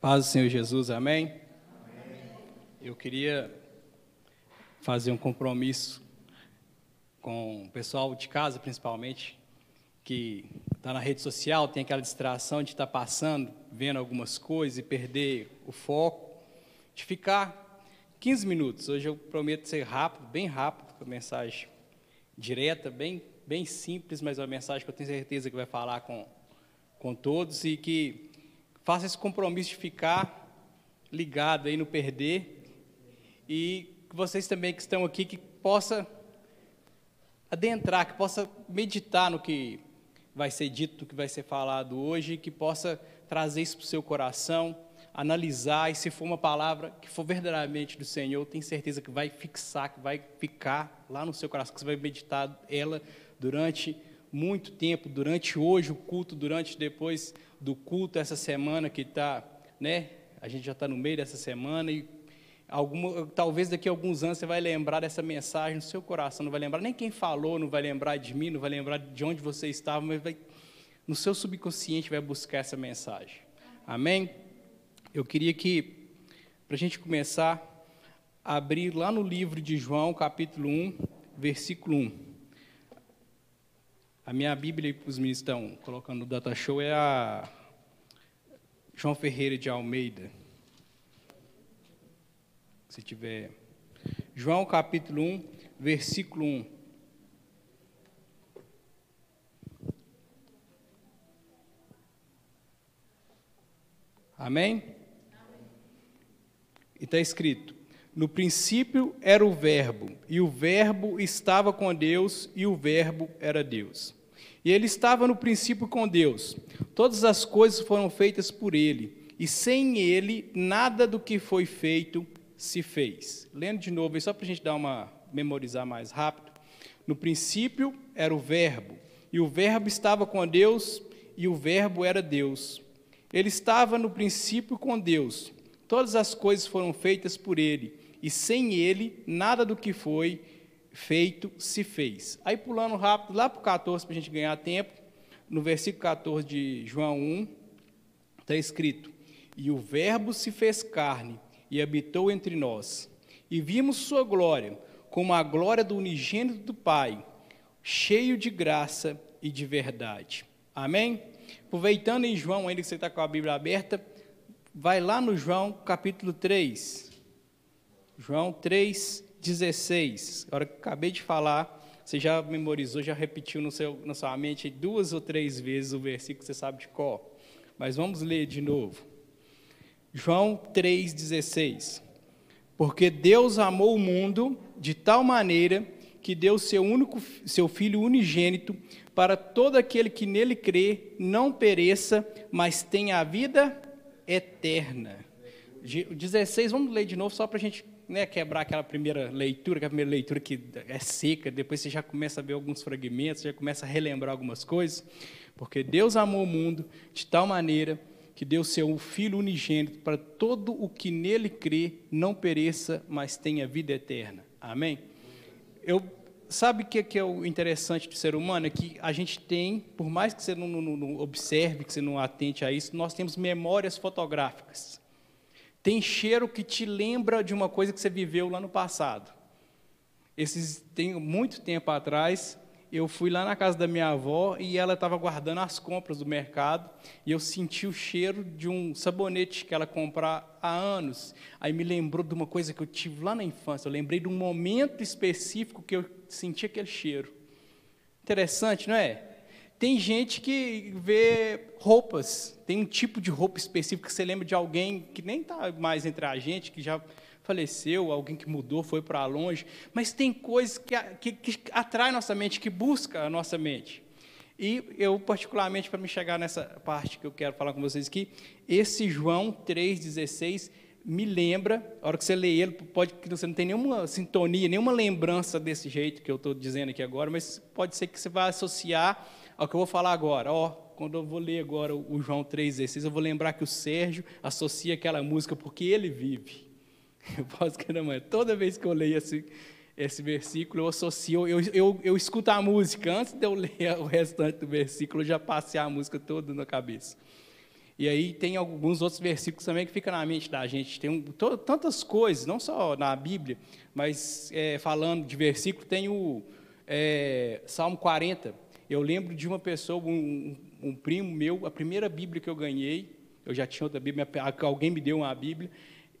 Paz do Senhor Jesus, amém? amém? Eu queria fazer um compromisso com o pessoal de casa, principalmente, que está na rede social, tem aquela distração de estar tá passando, vendo algumas coisas e perder o foco, de ficar 15 minutos. Hoje eu prometo ser rápido, bem rápido, com a mensagem direta, bem, bem simples, mas é uma mensagem que eu tenho certeza que vai falar com, com todos e que faça esse compromisso de ficar ligado aí no perder. E vocês também que estão aqui que possa adentrar, que possa meditar no que vai ser dito, no que vai ser falado hoje, que possa trazer isso para o seu coração, analisar e se for uma palavra que for verdadeiramente do Senhor, tenho certeza que vai fixar, que vai ficar lá no seu coração, que você vai meditar ela durante muito tempo, durante hoje o culto, durante depois do culto essa semana que está, né? A gente já está no meio dessa semana e alguma, talvez daqui a alguns anos você vai lembrar dessa mensagem no seu coração, não vai lembrar nem quem falou, não vai lembrar de mim, não vai lembrar de onde você estava, mas vai, no seu subconsciente vai buscar essa mensagem. Amém? Eu queria que, para a gente começar, abrir lá no livro de João, capítulo 1, versículo 1. A minha Bíblia os meninos estão colocando no data show é a João Ferreira de Almeida. Se tiver. João capítulo 1, versículo 1. Amém? E está escrito: No princípio era o Verbo, e o Verbo estava com Deus, e o Verbo era Deus. E ele estava no princípio com Deus. Todas as coisas foram feitas por ele, e sem ele nada do que foi feito se fez. Lendo de novo, só para a gente dar uma memorizar mais rápido. No princípio era o Verbo, e o Verbo estava com Deus, e o Verbo era Deus. Ele estava no princípio com Deus. Todas as coisas foram feitas por ele, e sem ele nada do que foi feito se fez. Aí pulando rápido, lá para o 14, para a gente ganhar tempo, no versículo 14 de João 1, está escrito: E o Verbo se fez carne e habitou entre nós, e vimos sua glória, como a glória do unigênito do Pai, cheio de graça e de verdade. Amém? Aproveitando em João, ainda que você está com a Bíblia aberta, vai lá no João capítulo 3. João 3, 16. A hora que acabei de falar, você já memorizou, já repetiu no seu, na sua mente duas ou três vezes o versículo que você sabe de cor. Mas vamos ler de novo. João 3,16. Porque Deus amou o mundo de tal maneira que deu seu único seu filho unigênito para todo aquele que nele crê não pereça, mas tenha a vida eterna. 16, vamos ler de novo só para a gente né, quebrar aquela primeira leitura, aquela primeira leitura que é seca, depois você já começa a ver alguns fragmentos, já começa a relembrar algumas coisas, porque Deus amou o mundo de tal maneira que deu seu Filho unigênito para todo o que nele crê não pereça, mas tenha vida eterna. Amém? Eu sabe o que, que é o interessante do ser humano? É que a gente tem, por mais que você não, não, não observe, que você não atente a isso, nós temos memórias fotográficas. Tem cheiro que te lembra de uma coisa que você viveu lá no passado. Esses tem muito tempo atrás, eu fui lá na casa da minha avó e ela estava guardando as compras do mercado e eu senti o cheiro de um sabonete que ela compra há anos. Aí me lembrou de uma coisa que eu tive lá na infância. Eu lembrei de um momento específico que eu senti aquele cheiro. Interessante, não é? Tem gente que vê roupas, tem um tipo de roupa específica que você lembra de alguém que nem está mais entre a gente, que já faleceu, alguém que mudou, foi para longe, mas tem coisas que, que, que atrai nossa mente, que busca a nossa mente. E eu, particularmente, para me chegar nessa parte que eu quero falar com vocês aqui, esse João 3,16 me lembra, a hora que você lê ele, pode que você não tem nenhuma sintonia, nenhuma lembrança desse jeito que eu estou dizendo aqui agora, mas pode ser que você vá associar ao que eu vou falar agora. Ó, quando eu vou ler agora o João 3,16, eu vou lembrar que o Sérgio associa aquela música porque ele vive. Eu posso que não, mas toda vez que eu leio esse, esse versículo, eu associo, eu, eu, eu escuto a música, antes de eu ler o restante do versículo, eu já passei a música toda na cabeça. E aí tem alguns outros versículos também que ficam na mente da gente. Tem um, tantas coisas, não só na Bíblia, mas é, falando de versículo, tem o é, Salmo 40. Eu lembro de uma pessoa, um, um, primo meu, a primeira Bíblia que eu ganhei, eu já tinha outra Bíblia, alguém me deu uma Bíblia,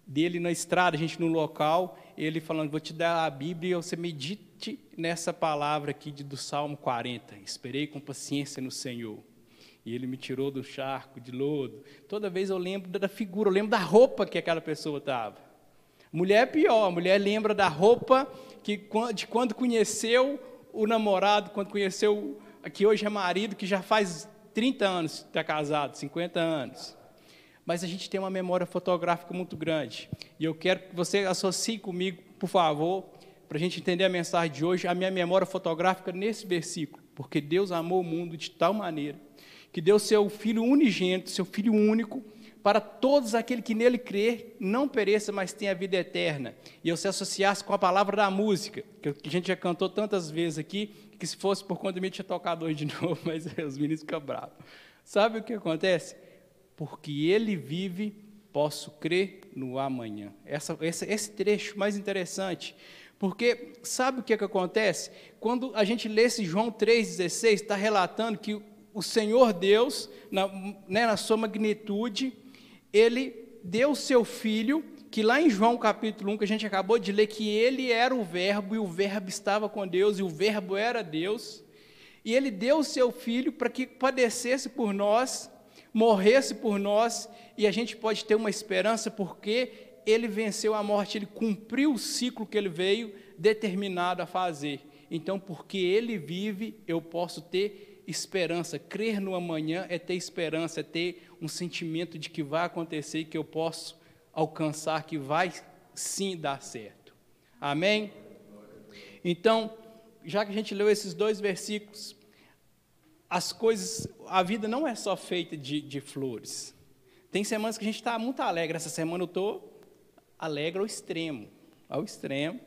dele na estrada, a gente no local, ele falando, vou te dar a Bíblia e você medite nessa palavra aqui do Salmo 40. Esperei com paciência no Senhor e ele me tirou do charco de lodo. Toda vez eu lembro da figura, eu lembro da roupa que aquela pessoa estava. Mulher é pior, mulher lembra da roupa que, de quando conheceu o namorado, quando conheceu, que hoje é marido, que já faz 30 anos está casado, 50 anos. Mas a gente tem uma memória fotográfica muito grande. E eu quero que você associe comigo, por favor, para a gente entender a mensagem de hoje, a minha memória fotográfica nesse versículo. Porque Deus amou o mundo de tal maneira que deu seu Filho unigênito, seu Filho único, para todos aqueles que nele crer, não pereça, mas tenha vida eterna. E eu se associasse com a palavra da música, que a gente já cantou tantas vezes aqui, que se fosse por conta de mim, tinha tocado hoje de novo, mas os meninos ficam bravos. Sabe o que acontece? Porque ele vive, posso crer no amanhã. Essa, esse, esse trecho mais interessante, porque sabe o que, que acontece? Quando a gente lê esse João 3,16, está relatando que o Senhor Deus, na, né, na sua magnitude, ele deu o seu filho, que lá em João capítulo 1, que a gente acabou de ler, que ele era o Verbo, e o Verbo estava com Deus, e o Verbo era Deus, e ele deu o seu filho para que padecesse por nós, morresse por nós, e a gente pode ter uma esperança, porque ele venceu a morte, ele cumpriu o ciclo que ele veio determinado a fazer. Então, porque ele vive, eu posso ter esperança. Crer no amanhã é ter esperança, é ter um sentimento de que vai acontecer que eu posso alcançar, que vai sim dar certo. Amém? Então, já que a gente leu esses dois versículos, as coisas, a vida não é só feita de, de flores. Tem semanas que a gente está muito alegre. Essa semana eu estou alegre ao extremo. Ao extremo.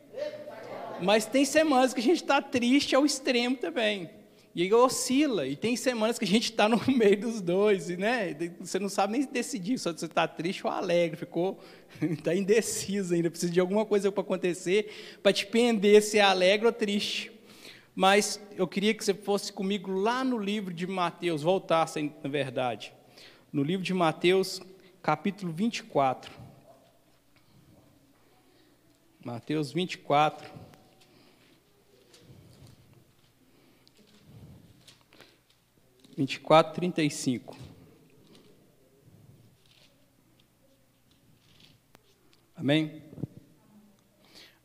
Mas tem semanas que a gente está triste ao extremo também. E oscila, e tem semanas que a gente está no meio dos dois, e, né? Você não sabe nem decidir se você está triste ou alegre, ficou está indeciso ainda, precisa de alguma coisa para acontecer para te pender se é alegre ou triste. Mas eu queria que você fosse comigo lá no livro de Mateus, voltasse, na verdade. No livro de Mateus, capítulo 24. Mateus 24. 24, 35. Amém?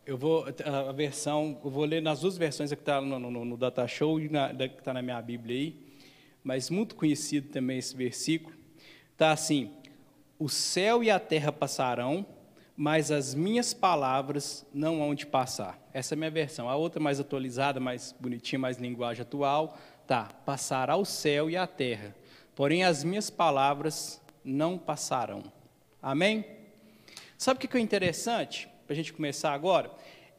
Eu vou, a versão, eu vou ler nas duas versões que está no, no, no, Data Show e na, que está na minha Bíblia aí, mas muito conhecido também esse versículo. Está assim: O céu e a terra passarão, mas as minhas palavras não hão de passar. Essa é a minha versão. A outra mais atualizada, mais bonitinha, mais linguagem atual, tá, passará o céu e a terra, porém as minhas palavras não passarão. Amém? Sabe o que é interessante, para a gente começar agora?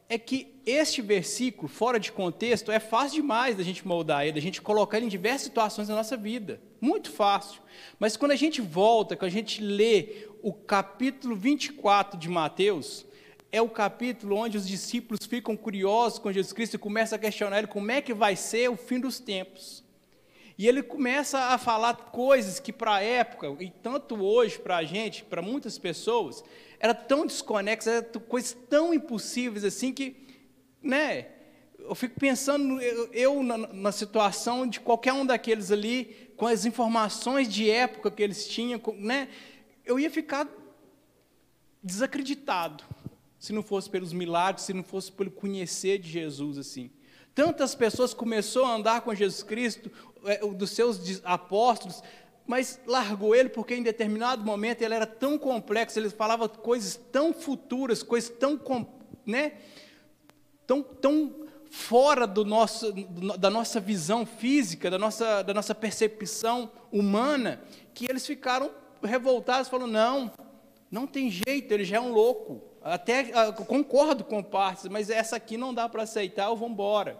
É que este versículo, fora de contexto, é fácil demais da gente moldar ele, da gente colocar ele em diversas situações da nossa vida. Muito fácil. Mas quando a gente volta, quando a gente lê o capítulo 24 de Mateus, é o capítulo onde os discípulos ficam curiosos com Jesus Cristo e começam a questionar ele como é que vai ser o fim dos tempos. E ele começa a falar coisas que para a época, e tanto hoje para a gente, para muitas pessoas, era tão desconexas, eram coisas tão impossíveis assim que, né, eu fico pensando, eu, eu na, na, situação de qualquer um daqueles ali, com as informações de época que eles tinham, né, eu ia ficar desacreditado se não fosse pelos milagres, se não fosse pelo conhecer de Jesus assim. Tantas pessoas começou a andar com Jesus Cristo, é, dos seus apóstolos, mas largou ele porque em determinado momento ele era tão complexo, ele falava coisas tão futuras, coisas tão, né, tão, tão fora do nosso, da nossa visão física, da nossa, da nossa percepção humana, que eles ficaram revoltados, falando: não, não tem jeito, ele já é um louco. Até uh, concordo com partes, mas essa aqui não dá para aceitar, eu vou embora.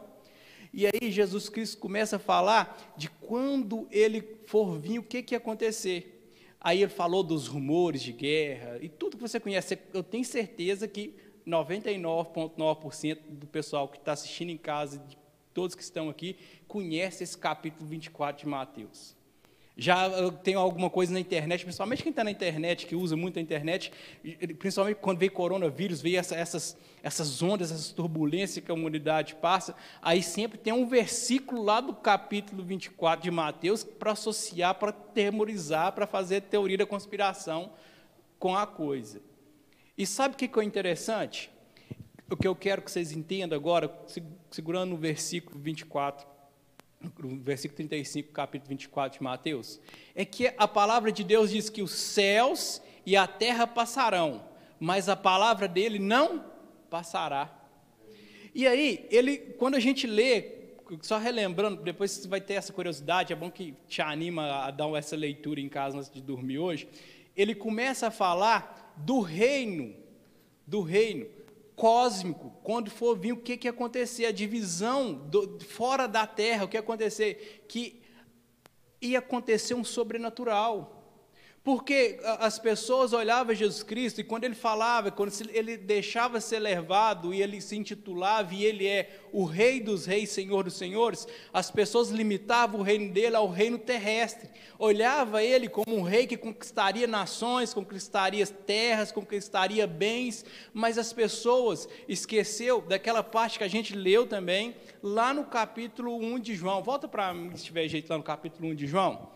E aí Jesus Cristo começa a falar de quando ele for vir, o que, que ia acontecer. Aí ele falou dos rumores de guerra e tudo que você conhece. Eu tenho certeza que 99,9% do pessoal que está assistindo em casa, de todos que estão aqui, conhece esse capítulo 24 de Mateus. Já tem alguma coisa na internet, principalmente quem está na internet, que usa muito a internet, principalmente quando veio coronavírus, veio essa, essas, essas ondas, essas turbulências que a humanidade passa, aí sempre tem um versículo lá do capítulo 24 de Mateus para associar, para temorizar, para fazer teoria da conspiração com a coisa. E sabe o que é interessante? O que eu quero que vocês entendam agora, segurando no versículo 24, no versículo 35, capítulo 24 de Mateus, é que a palavra de Deus diz que os céus e a terra passarão, mas a palavra dele não passará. E aí, ele, quando a gente lê, só relembrando, depois você vai ter essa curiosidade, é bom que te anima a dar essa leitura em casa antes de dormir hoje. Ele começa a falar do reino, do reino cósmico, quando for vir o que, que ia acontecer, a divisão do, fora da terra, o que ia acontecer? Que ia acontecer um sobrenatural. Porque as pessoas olhavam Jesus Cristo e quando ele falava, quando ele deixava ser levado e ele se intitulava e ele é o Rei dos Reis, Senhor dos Senhores, as pessoas limitavam o reino dele ao reino terrestre. Olhava ele como um rei que conquistaria nações, conquistaria terras, conquistaria bens, mas as pessoas esqueceu daquela parte que a gente leu também lá no capítulo 1 de João. Volta para mim se tiver jeito lá no capítulo 1 de João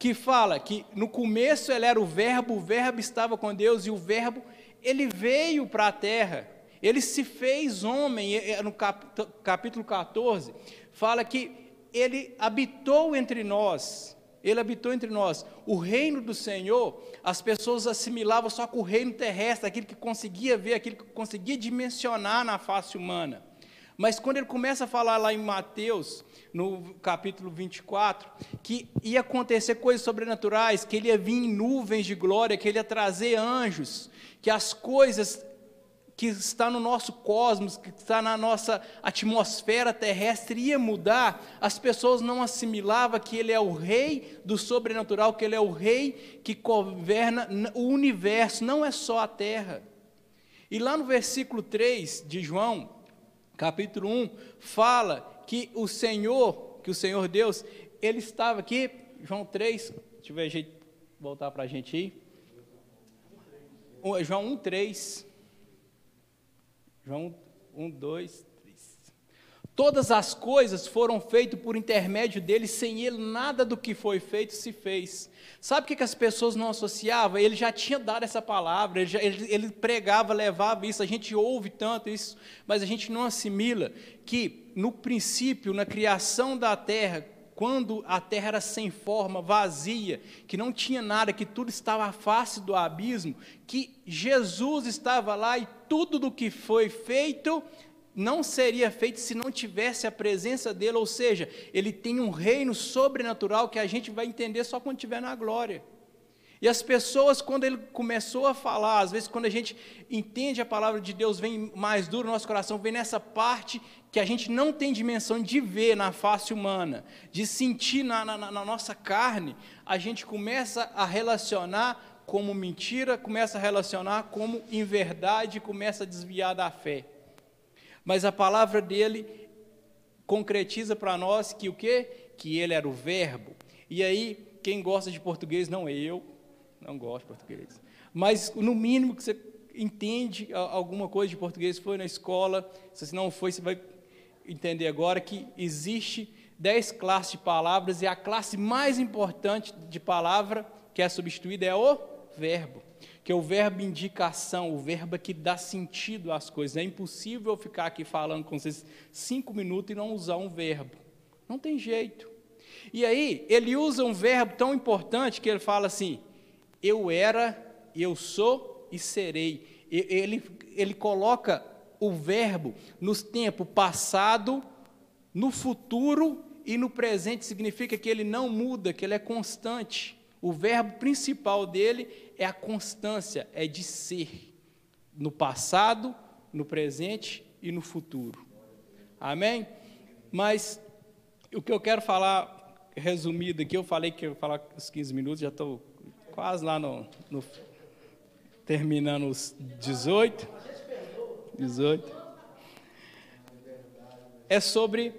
que fala que no começo ele era o verbo, o verbo estava com Deus e o verbo ele veio para a terra. Ele se fez homem, no capítulo 14, fala que ele habitou entre nós. Ele habitou entre nós. O reino do Senhor, as pessoas assimilavam só com o reino terrestre, aquilo que conseguia ver, aquilo que conseguia dimensionar na face humana. Mas quando ele começa a falar lá em Mateus, no capítulo 24, que ia acontecer coisas sobrenaturais, que ele ia vir em nuvens de glória, que ele ia trazer anjos, que as coisas que está no nosso cosmos, que está na nossa atmosfera terrestre ia mudar, as pessoas não assimilavam que ele é o rei do sobrenatural, que ele é o rei que governa o universo, não é só a terra. E lá no versículo 3 de João, capítulo 1, fala que o Senhor, que o Senhor Deus, ele estava aqui, João 3, deixa eu ver jeito voltar para a gente aí. João 1, 3. João 1, 2, Todas as coisas foram feitas por intermédio dele, sem ele nada do que foi feito se fez. Sabe o que, as pessoas não associavam? Ele já tinha dado essa palavra, ele, já, ele, ele pregava, levava isso, a gente ouve tanto isso, mas a gente não assimila que no princípio, na criação da terra, quando a terra era sem forma, vazia, que não tinha nada, que tudo estava à face do abismo, que Jesus estava lá e tudo do que foi feito não seria feito se não tivesse a presença dele, ou seja, ele tem um reino sobrenatural que a gente vai entender só quando estiver na glória. E as pessoas, quando ele começou a falar, às vezes quando a gente entende a palavra de Deus, vem mais duro no nosso coração, vem nessa parte que a gente não tem dimensão de ver na face humana, de sentir na, na, na nossa carne, a gente começa a relacionar como mentira, começa a relacionar como inverdade, começa a desviar da fé. Mas a palavra dele concretiza para nós que o quê? Que ele era o verbo. E aí, quem gosta de português, não é eu, não gosto de português. Mas, no mínimo, que você entende alguma coisa de português, foi na escola, se não foi, você vai entender agora que existe dez classes de palavras e a classe mais importante de palavra que é substituída é o verbo que o verbo indicação, o verbo que dá sentido às coisas. É impossível ficar aqui falando com vocês cinco minutos e não usar um verbo. Não tem jeito. E aí, ele usa um verbo tão importante que ele fala assim: eu era, eu sou e serei. Ele, ele coloca o verbo nos tempos passado, no futuro e no presente, significa que ele não muda, que ele é constante. O verbo principal dele é a constância, é de ser, no passado, no presente e no futuro. Amém? Mas o que eu quero falar, resumido aqui, eu falei que eu ia falar uns 15 minutos, já estou quase lá no, no terminando os 18. 18. É sobre,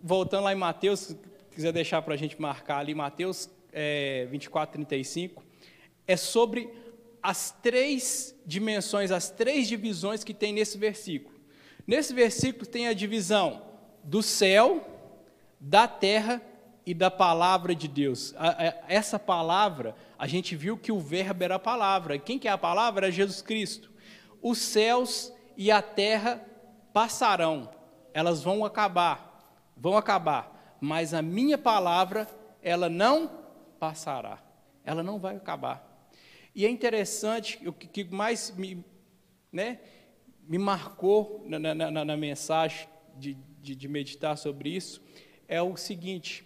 voltando lá em Mateus, se quiser deixar para a gente marcar ali, Mateus é, 24, 35, é sobre as três dimensões, as três divisões que tem nesse versículo. Nesse versículo tem a divisão do céu, da terra e da palavra de Deus. Essa palavra, a gente viu que o verbo era a palavra. Quem que é a palavra? É Jesus Cristo. Os céus e a terra passarão, elas vão acabar, vão acabar, mas a minha palavra, ela não passará, ela não vai acabar. E é interessante, o que mais me, né, me marcou na, na, na, mensagem de, de, de meditar sobre isso, é o seguinte: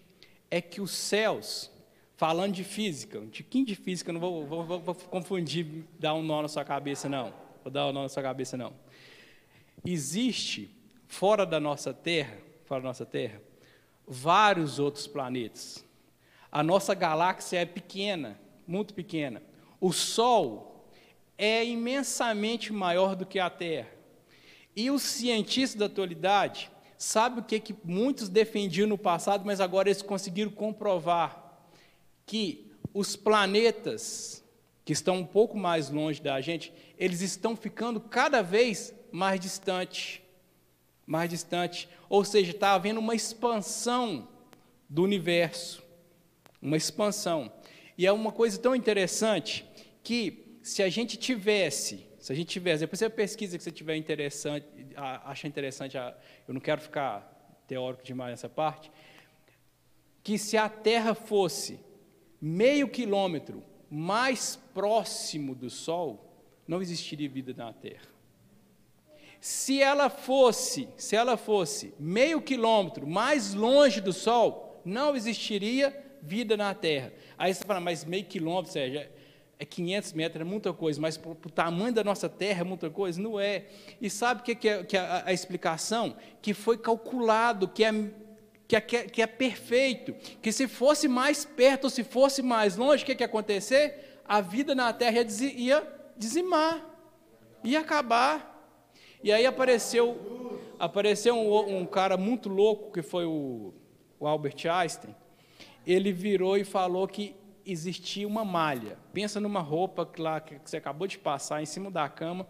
é que os céus, falando de física, um tiquinho de física, não vou, vou, vou, vou, confundir, dar um nó na sua cabeça, não. Vou dar um nó na sua cabeça, não. Existe, fora da nossa Terra, fora da nossa Terra, vários outros planetas. A nossa galáxia é pequena, muito pequena. O Sol é imensamente maior do que a Terra. E os cientistas da atualidade Sabe o que, que muitos defendiam no passado, mas agora eles conseguiram comprovar? Que os planetas que estão um pouco mais longe da gente, eles estão ficando cada vez mais distante, mais distante. Ou seja, está havendo uma expansão do universo, uma expansão. E é uma coisa tão interessante que se a gente tivesse se a gente tivesse, depois você pesquisa que você tiver interessante, acha interessante, eu não quero ficar teórico demais nessa parte, que se a Terra fosse meio quilômetro mais próximo do Sol, não existiria vida na Terra. Se ela fosse, se ela fosse meio quilômetro mais longe do Sol, não existiria vida na Terra. Aí você fala, mas meio quilômetro, seja, é 500 metros, é muita coisa, mas para o tamanho da nossa terra é muita coisa? Não é. E sabe o que, que é, que é a, a, explicação? Que foi calculado, que é, que, é, que é perfeito, que se fosse mais perto ou se fosse mais longe, o que, que ia acontecer? A vida na terra ia dizimar, ia acabar. E aí apareceu, apareceu um, um cara muito louco, que foi o, o Albert Einstein, ele virou e falou que existia uma malha. Pensa numa roupa lá que você acabou de passar em cima da cama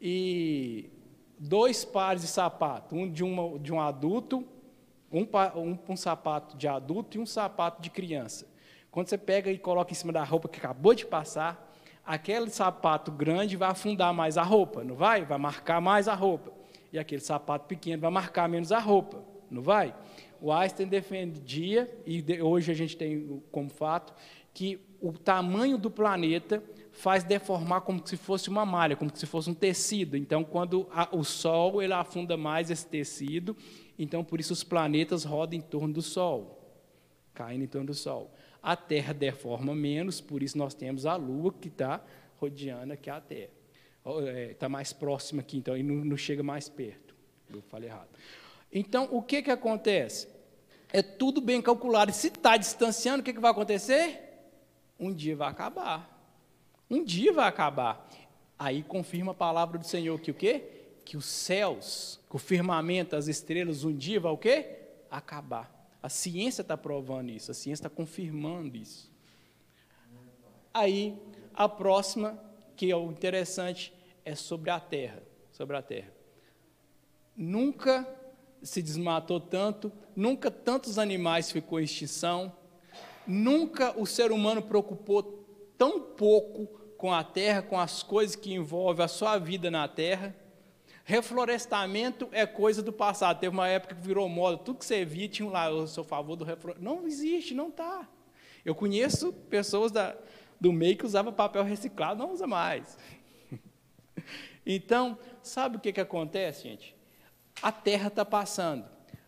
e dois pares de sapato, um de, uma, de um adulto, um, um, um sapato de adulto e um sapato de criança. Quando você pega e coloca em cima da roupa que acabou de passar, aquele sapato grande vai afundar mais a roupa, não vai? Vai marcar mais a roupa. E aquele sapato pequeno vai marcar menos a roupa, não vai? O Einstein defendia, e hoje a gente tem como fato, que o tamanho do planeta faz deformar como se fosse uma malha, como se fosse um tecido. Então, quando a, o Sol ele afunda mais esse tecido, então por isso os planetas rodam em torno do Sol, caindo em torno do Sol. A Terra deforma menos, por isso nós temos a Lua que está rodeando aqui a Terra. Está é, mais próxima aqui, então, e não, não chega mais perto. Eu falei errado. Então, o que, que acontece? É tudo bem calculado. Se está distanciando, o que, que vai acontecer? Um dia vai acabar. Um dia vai acabar. Aí confirma a palavra do Senhor que o quê? Que os céus, que o firmamento, as estrelas, um dia vai o quê? Acabar. A ciência está provando isso, a ciência está confirmando isso. Aí, a próxima, que é o interessante, é sobre a terra. Sobre a terra. Nunca se desmatou tanto, nunca tantos animais ficou em extinção, Nunca o ser humano preocupou tão pouco com a terra, com as coisas que envolvem a sua vida na terra. Reflorestamento é coisa do passado. Teve uma época que virou moda, tudo que você via tinha lá o seu favor do reflorestamento. Não existe, não está. Eu conheço pessoas da, do meio que usavam papel reciclado, não usa mais. Então, sabe o que, que acontece, gente? A terra está passando,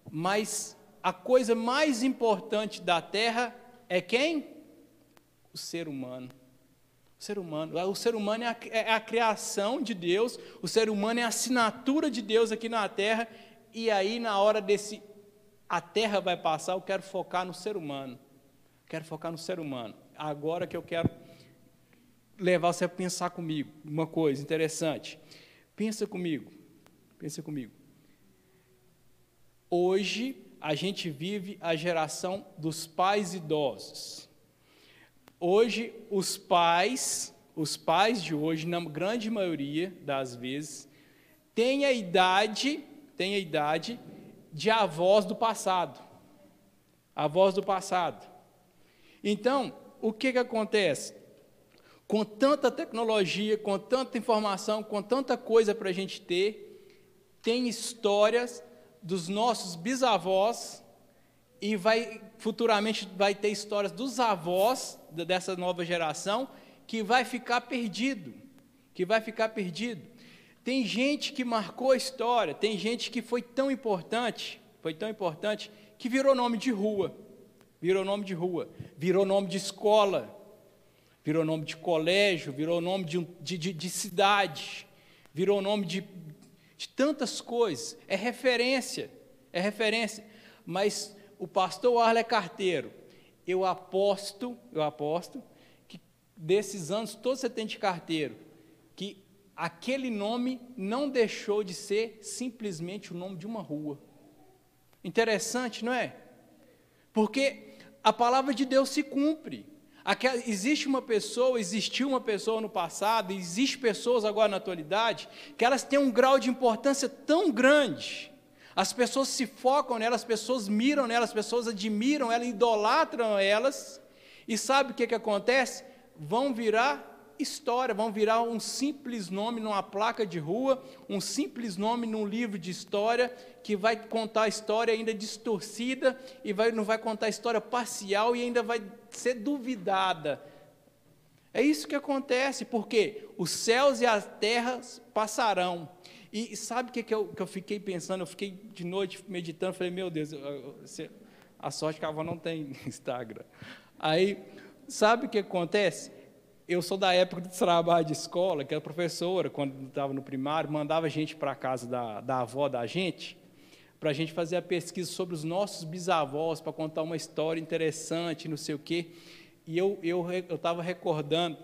mas a coisa mais importante da terra é quem? O ser humano. O ser humano. O ser humano é a, é a criação de Deus, o ser humano é a assinatura de Deus aqui na terra, e aí, na hora desse. A terra vai passar, eu quero focar no ser humano. Quero focar no ser humano. Agora que eu quero levar você a pensar comigo uma coisa interessante. Pensa comigo, pensa comigo. Hoje a gente vive a geração dos pais idosos. Hoje os pais, os pais de hoje, na grande maioria das vezes, têm a idade, têm a idade de avós do passado. Avós do passado. Então, o que, que acontece? Com tanta tecnologia, com tanta informação, com tanta coisa para a gente ter, tem histórias dos nossos bisavós e vai futuramente vai ter histórias dos avós dessa nova geração que vai ficar perdido, que vai ficar perdido. Tem gente que marcou a história, tem gente que foi tão importante, foi tão importante que virou nome de rua virou nome de rua, virou nome de escola, virou nome de colégio, virou nome de, de, de, de cidade, virou nome de, de tantas coisas. É referência, é referência. Mas o pastor Arle Carteiro, eu aposto, eu aposto, que desses anos todos você tem de carteiro, que aquele nome não deixou de ser simplesmente o nome de uma rua. Interessante, não é? Porque a palavra de Deus se cumpre. Aquela, existe uma pessoa, existiu uma pessoa no passado, existe pessoas agora na atualidade, que elas têm um grau de importância tão grande. As pessoas se focam nelas, as pessoas miram nelas, as pessoas admiram elas, idolatram elas, e sabe o que, que acontece? Vão virar história, vão virar um simples nome numa placa de rua, um simples nome num livro de história, que vai contar a história ainda distorcida e vai, não vai contar a história parcial e ainda vai ser duvidada. É isso que acontece, porque os céus e as terras passarão. E sabe o que, que, eu, que eu fiquei pensando? Eu fiquei de noite meditando, falei, meu Deus, a sorte que a avó não tem Instagram. Aí, sabe o que acontece? Eu sou da época do trabalho de escola, que a professora, quando estava no primário, mandava a gente para a casa da, da avó da gente, para a gente fazer a pesquisa sobre os nossos bisavós, para contar uma história interessante, não sei o quê. E eu estava eu, eu recordando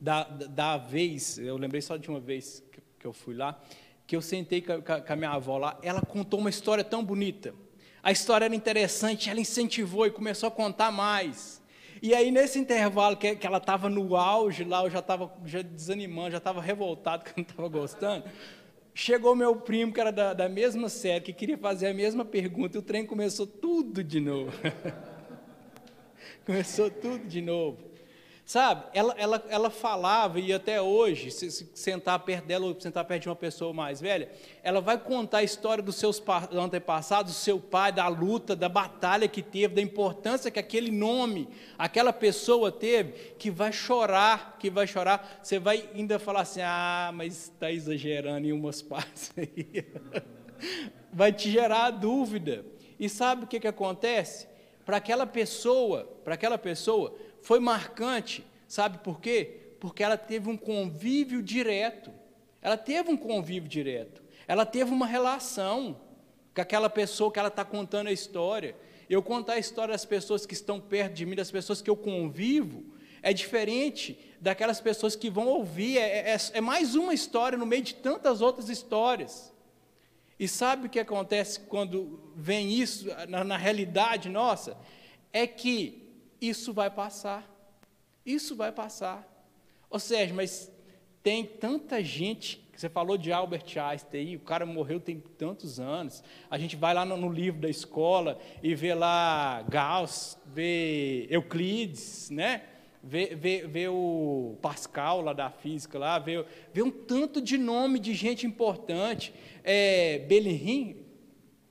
da, da vez, eu lembrei só de uma vez que, que eu fui lá, que eu sentei com a, com a minha avó lá, ela contou uma história tão bonita. A história era interessante, ela incentivou e começou a contar mais. E aí, nesse intervalo que, que ela estava no auge lá, eu já estava já desanimando, já estava revoltado, que eu não estava gostando. Chegou meu primo, que era da, da mesma série, que queria fazer a mesma pergunta, e o trem começou tudo de novo. começou tudo de novo. Sabe, ela, ela, ela falava, e até hoje, se, se, sentar perto dela ou sentar perto de uma pessoa mais velha, ela vai contar a história dos seus antepassados, do seu pai, da luta, da batalha que teve, da importância que aquele nome, aquela pessoa teve, que vai chorar, que vai chorar. Você vai ainda falar assim: ah, mas está exagerando em umas partes aí. vai te gerar dúvida. E sabe o que, que acontece? Para aquela pessoa, para aquela pessoa, foi marcante, sabe por quê? Porque ela teve um convívio direto. Ela teve um convívio direto. Ela teve uma relação com aquela pessoa que ela está contando a história. Eu contar a história das pessoas que estão perto de mim, das pessoas que eu convivo, é diferente daquelas pessoas que vão ouvir. É, é, é mais uma história no meio de tantas outras histórias. E sabe o que acontece quando vem isso na, na realidade nossa? É que isso vai passar. Isso vai passar. Ou seja, mas tem tanta gente, você falou de Albert Einstein, o cara morreu tem tantos anos. A gente vai lá no, no livro da escola e vê lá Gauss, vê Euclides, né? Vê, vê, vê o Pascal lá da física, lá, vê, vê um tanto de nome de gente importante. É, Bellerin,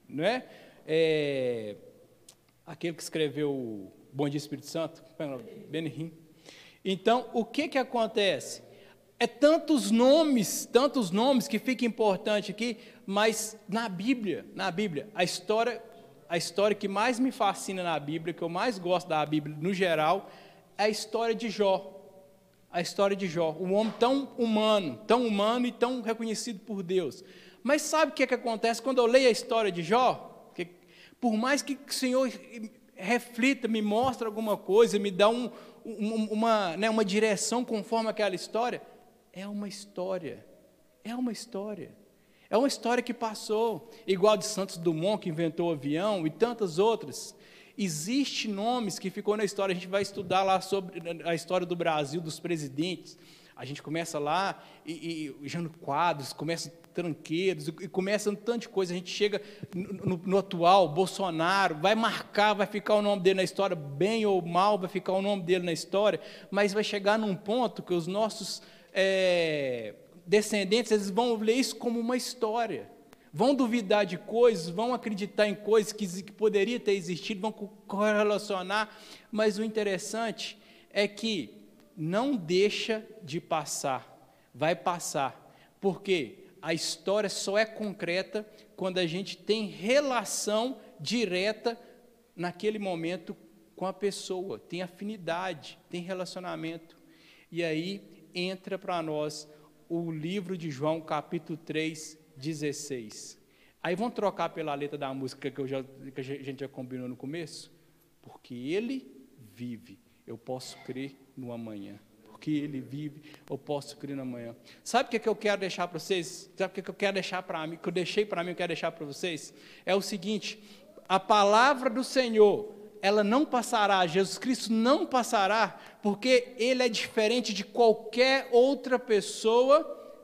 não é? é aquele que escreveu Bom dia, Espírito Santo. Benihim. Então, o que, que acontece? É tantos nomes, tantos nomes que fica importante aqui, mas na Bíblia, na Bíblia, a história, a história que mais me fascina na Bíblia, que eu mais gosto da Bíblia no geral, é a história de Jó. A história de Jó, um homem tão humano, tão humano e tão reconhecido por Deus. Mas sabe o que, que acontece quando eu leio a história de Jó? Por mais que o Senhor reflita, me mostra alguma coisa, me dá um, uma, né, uma direção conforme aquela história. É uma história. É uma história. É uma história que passou, igual de Santos Dumont, que inventou o avião, e tantas outras. Existem nomes que ficou na história, a gente vai estudar lá sobre a história do Brasil, dos presidentes. A gente começa lá, e, e Jânio Quadros, começa tranqueiros, e começa um tanto de coisa. A gente chega no, no, no, atual, Bolsonaro, vai marcar, vai ficar o nome dele na história, bem ou mal, vai ficar o nome dele na história, mas vai chegar num ponto que os nossos é, descendentes eles vão ler isso como uma história. Vão duvidar de coisas, vão acreditar em coisas que, que poderia ter existido, vão correlacionar, mas o interessante é que não deixa de passar, vai passar. Por quê? a história só é concreta quando a gente tem relação direta naquele momento com a pessoa, tem afinidade, tem relacionamento. E aí entra para nós o livro de João, capítulo 3, 16. Aí vamos trocar pela letra da música que, já, que a gente já combinou no começo? Porque ele vive, eu posso crer no amanhã porque ele vive, eu posso crer na manhã. Sabe o que, é que eu quero deixar para vocês? Sabe o que, é que eu quero deixar para mim, que eu deixei para mim, eu quero deixar para vocês? É o seguinte: a palavra do Senhor, ela não passará, Jesus Cristo não passará, porque ele é diferente de qualquer outra pessoa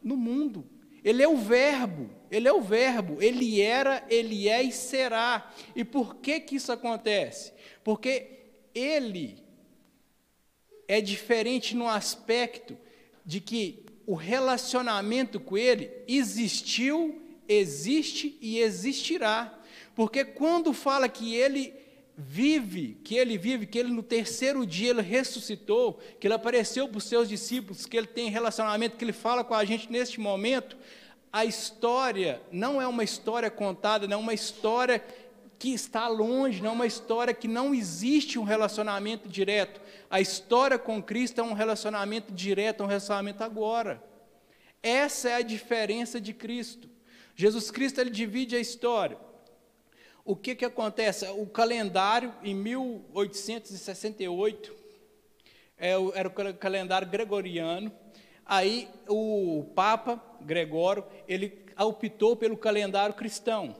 no mundo. Ele é o Verbo, ele é o Verbo, ele era, ele é e será. E por que que isso acontece? Porque ele é diferente no aspecto de que o relacionamento com Ele existiu, existe e existirá. Porque quando fala que Ele vive, que Ele vive, que Ele no terceiro dia Ele ressuscitou, que Ele apareceu para os seus discípulos, que Ele tem relacionamento, que Ele fala com a gente neste momento, a história não é uma história contada, não é uma história que está longe, não é uma história que não existe um relacionamento direto. A história com Cristo é um relacionamento direto, um relacionamento agora. Essa é a diferença de Cristo. Jesus Cristo ele divide a história. O que, que acontece? O calendário, em 1868, é era o calendário gregoriano. Aí o Papa Gregório ele optou pelo calendário cristão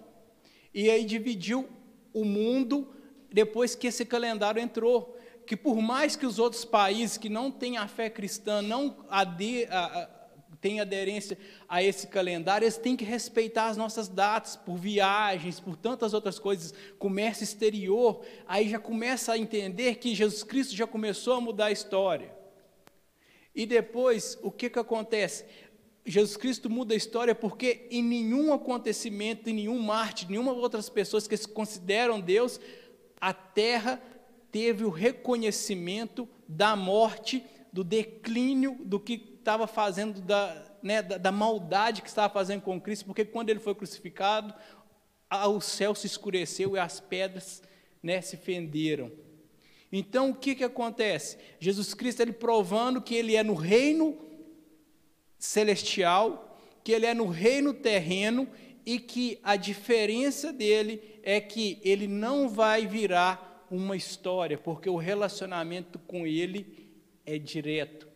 e aí dividiu o mundo depois que esse calendário entrou. Que por mais que os outros países que não têm a fé cristã não ade, têm aderência a esse calendário, eles têm que respeitar as nossas datas, por viagens, por tantas outras coisas, comércio exterior, aí já começa a entender que Jesus Cristo já começou a mudar a história. E depois, o que, que acontece? Jesus Cristo muda a história porque em nenhum acontecimento, em nenhum mártir, nenhuma outras pessoas que se consideram Deus, a terra teve o reconhecimento da morte, do declínio do que estava fazendo, da, né, da, da, maldade que estava fazendo com Cristo, porque quando ele foi crucificado, o céu se escureceu e as pedras né, se fenderam. Então, o que, que acontece? Jesus Cristo, ele provando que ele é no reino celestial, que ele é no reino terreno e que a diferença dele é que ele não vai virar uma história, porque o relacionamento com ele é direto.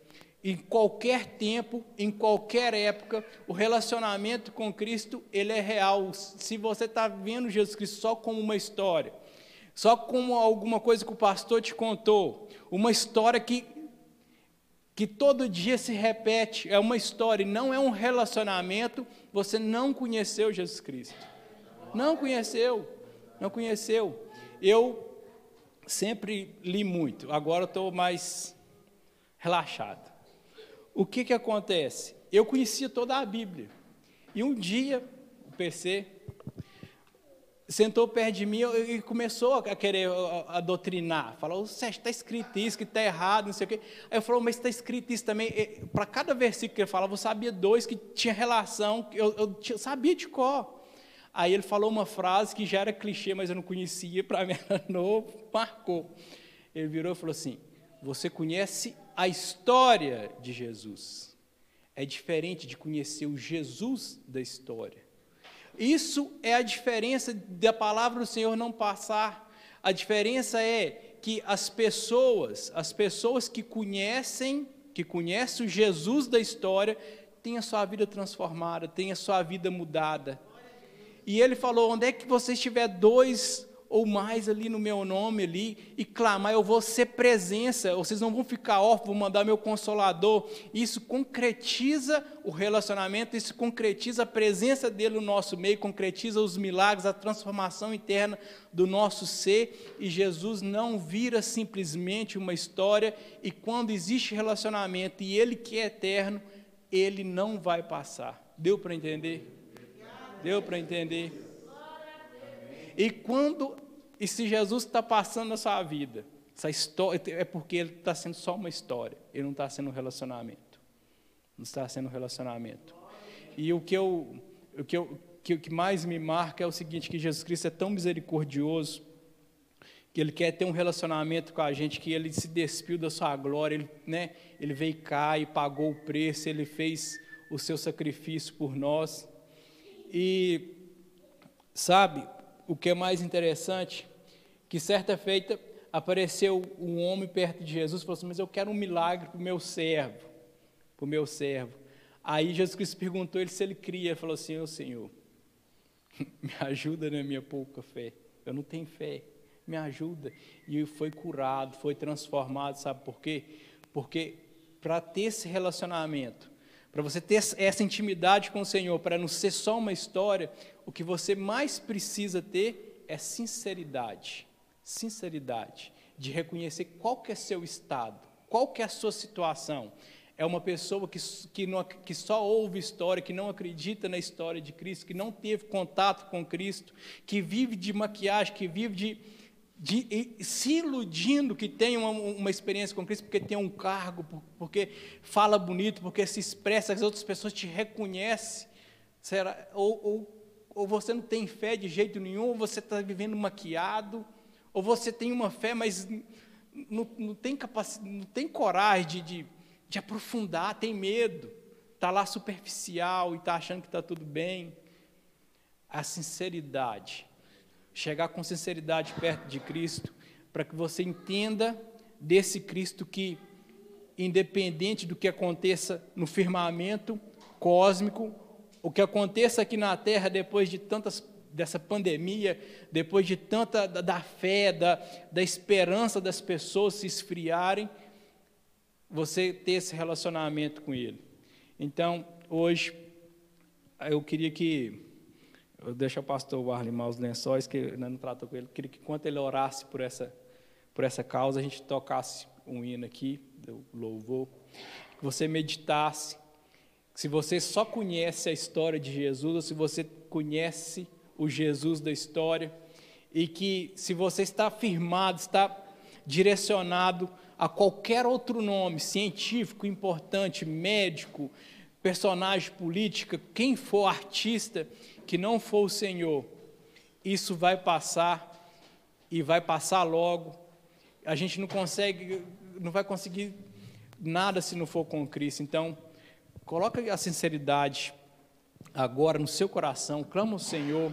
Em qualquer tempo, em qualquer época, o relacionamento com Cristo ele é real. Se você está vendo Jesus Cristo só como uma história, só como alguma coisa que o pastor te contou, uma história que que todo dia se repete, é uma história, não é um relacionamento, você não conheceu Jesus Cristo. Não conheceu, não conheceu. Eu sempre li muito, agora estou mais relaxado. O que, que acontece? Eu conhecia toda a Bíblia. E um dia, o PC sentou perto de mim e começou a querer a, doutrinar. Falou, Sérgio, está escrito isso, que está errado, não sei o quê. Aí eu falou, mas está escrito isso também. Para cada versículo que ele falava, eu sabia dois que tinha relação, eu, eu, eu sabia de cor. Aí ele falou uma frase que já era clichê, mas eu não conhecia, para mim era novo, marcou. Ele virou e falou assim: Você conhece a história de Jesus. É diferente de conhecer o Jesus da história. Isso é a diferença da palavra do Senhor não passar. A diferença é que as pessoas, as pessoas que conhecem, que conhecem o Jesus da história, têm a sua vida transformada, têm a sua vida mudada. E ele falou: onde é que você estiver dois ou mais ali no meu nome ali e clamar, eu vou ser presença, vocês não vão ficar órfãos, vou mandar meu consolador. Isso concretiza o relacionamento, isso concretiza a presença dele no nosso meio, concretiza os milagres, a transformação interna do nosso ser. E Jesus não vira simplesmente uma história, e quando existe relacionamento e ele que é eterno, ele não vai passar. Deu para entender? Deu para entender? E quando, e se Jesus está passando na sua vida, essa história é porque ele está sendo só uma história, ele não está sendo um relacionamento, não está sendo um relacionamento. E o que eu, o que eu, que, que mais me marca é o seguinte, que Jesus Cristo é tão misericordioso que ele quer ter um relacionamento com a gente, que ele se despiu da sua glória, ele, né, ele veio cá e pagou o preço, ele fez o seu sacrifício por nós. E, sabe, o que é mais interessante, que certa feita apareceu um homem perto de Jesus e falou assim, mas eu quero um milagre para o meu servo, para o meu servo. Aí Jesus Cristo perguntou ele se ele cria, ele falou assim, ô Senhor, me ajuda na minha pouca fé, eu não tenho fé, me ajuda. E foi curado, foi transformado, sabe por quê? Porque para ter esse relacionamento, para você ter essa intimidade com o Senhor, para não ser só uma história, o que você mais precisa ter é sinceridade. Sinceridade de reconhecer qual que é seu estado, qual que é a sua situação. É uma pessoa que, que, não, que só ouve história, que não acredita na história de Cristo, que não teve contato com Cristo, que vive de maquiagem, que vive de, de, se iludindo que tem uma, uma, experiência com Cristo, porque tem um cargo, porque fala bonito, porque se expressa, as outras pessoas te reconhecem. Será, ou, ou ou você não tem fé de jeito nenhum, ou você está vivendo maquiado, ou você tem uma fé, mas não, não tem, capacidade, não tem coragem de, de, de aprofundar, tem medo, está lá superficial e está achando que está tudo bem. A sinceridade, chegar com sinceridade perto de Cristo, para que você entenda desse Cristo que, independente do que aconteça no firmamento cósmico, o que aconteça aqui na terra depois de tantas dessa pandemia, depois de tanta da, da fé, da, da esperança das pessoas se esfriarem, você ter esse relacionamento com Ele. Então, hoje, eu queria que, eu deixo o pastor Warley os lençóis, que não tratou com ele, queria que enquanto ele orasse por essa, por essa causa, a gente tocasse um hino aqui, do louvor, que você meditasse. Se você só conhece a história de Jesus, ou se você conhece o Jesus da história, e que se você está firmado, está direcionado a qualquer outro nome científico importante, médico, personagem política, quem for artista, que não for o Senhor, isso vai passar e vai passar logo. A gente não consegue, não vai conseguir nada se não for com Cristo. Então, Coloca a sinceridade agora no seu coração, clama ao Senhor.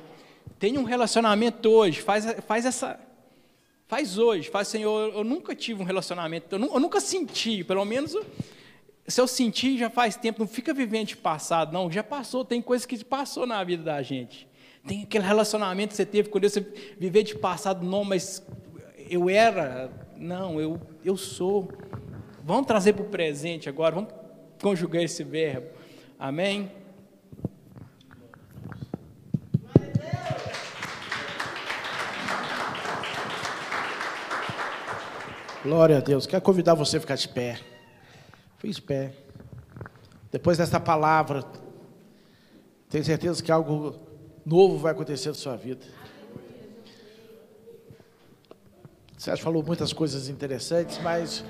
Tenha um relacionamento hoje, faz, faz essa. Faz hoje, faz, Senhor, eu nunca tive um relacionamento, eu, eu nunca senti, pelo menos se eu senti já faz tempo, não fica vivendo de passado, não, já passou, tem coisas que passou na vida da gente. Tem aquele relacionamento que você teve com Deus, você viver de passado, não, mas eu era, não, eu, eu sou. Vamos trazer para o presente agora, vamos conjugar esse verbo. Amém? Glória a Deus. Quero convidar você a ficar de pé. De pé. Depois dessa palavra, tenho certeza que algo novo vai acontecer na sua vida. Você falou muitas coisas interessantes, mas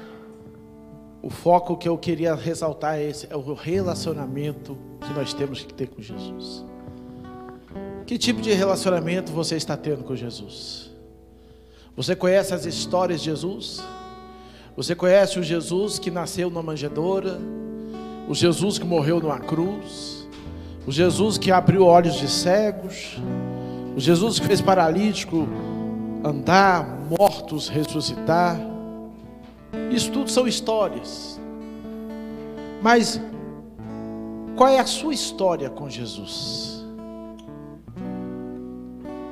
o foco que eu queria ressaltar é esse, é o relacionamento que nós temos que ter com Jesus. Que tipo de relacionamento você está tendo com Jesus? Você conhece as histórias de Jesus? Você conhece o Jesus que nasceu numa manjedoura? O Jesus que morreu numa cruz? O Jesus que abriu olhos de cegos? O Jesus que fez paralítico andar, mortos ressuscitar. Isso tudo são histórias. Mas qual é a sua história com Jesus?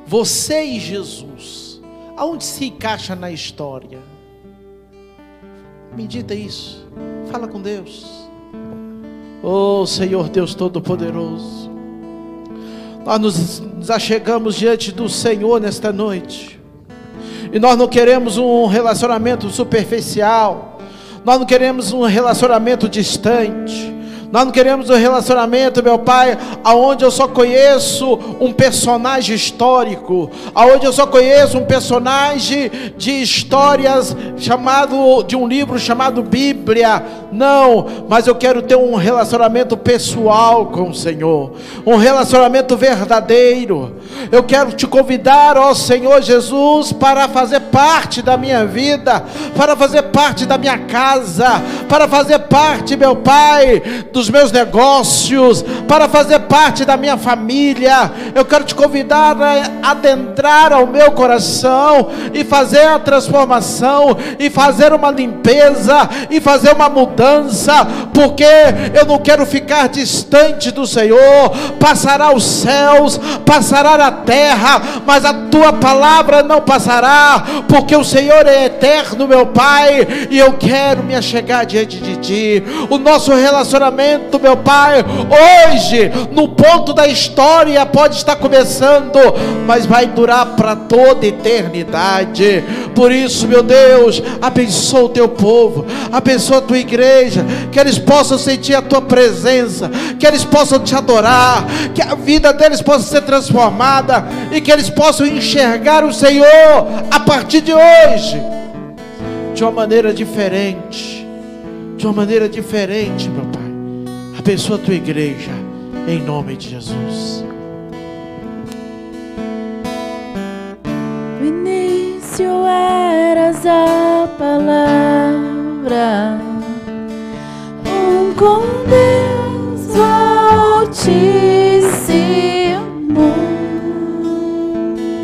Você e Jesus, aonde se encaixa na história? Medita isso. Fala com Deus. Oh Senhor Deus Todo-Poderoso. Nós nos, nos achegamos diante do Senhor nesta noite. E nós não queremos um relacionamento superficial. Nós não queremos um relacionamento distante. Nós não queremos um relacionamento, meu Pai, aonde eu só conheço um personagem histórico, aonde eu só conheço um personagem de histórias chamado de um livro chamado Bíblia. Não, mas eu quero ter um relacionamento pessoal com o Senhor, um relacionamento verdadeiro. Eu quero te convidar, ó Senhor Jesus, para fazer parte da minha vida, para fazer parte da minha casa, para fazer parte, meu Pai, dos meus negócios, para fazer parte da minha família. Eu quero te convidar a adentrar ao meu coração e fazer a transformação, e fazer uma limpeza, e fazer uma mudança, porque eu não quero ficar distante do Senhor. Passará os céus, passará a terra, mas a tua palavra não passará, porque o Senhor é eterno, meu Pai, e eu quero me achegar diante de ti. O nosso relacionamento meu Pai, hoje, no ponto da história, pode estar começando, mas vai durar para toda eternidade. Por isso, meu Deus, abençoa o teu povo, abençoa a tua igreja, que eles possam sentir a tua presença, que eles possam te adorar, que a vida deles possa ser transformada e que eles possam enxergar o Senhor a partir de hoje de uma maneira diferente, de uma maneira diferente, meu Pai abençoa a tua igreja, em nome de Jesus. No início eras a palavra, com Deus altíssimo.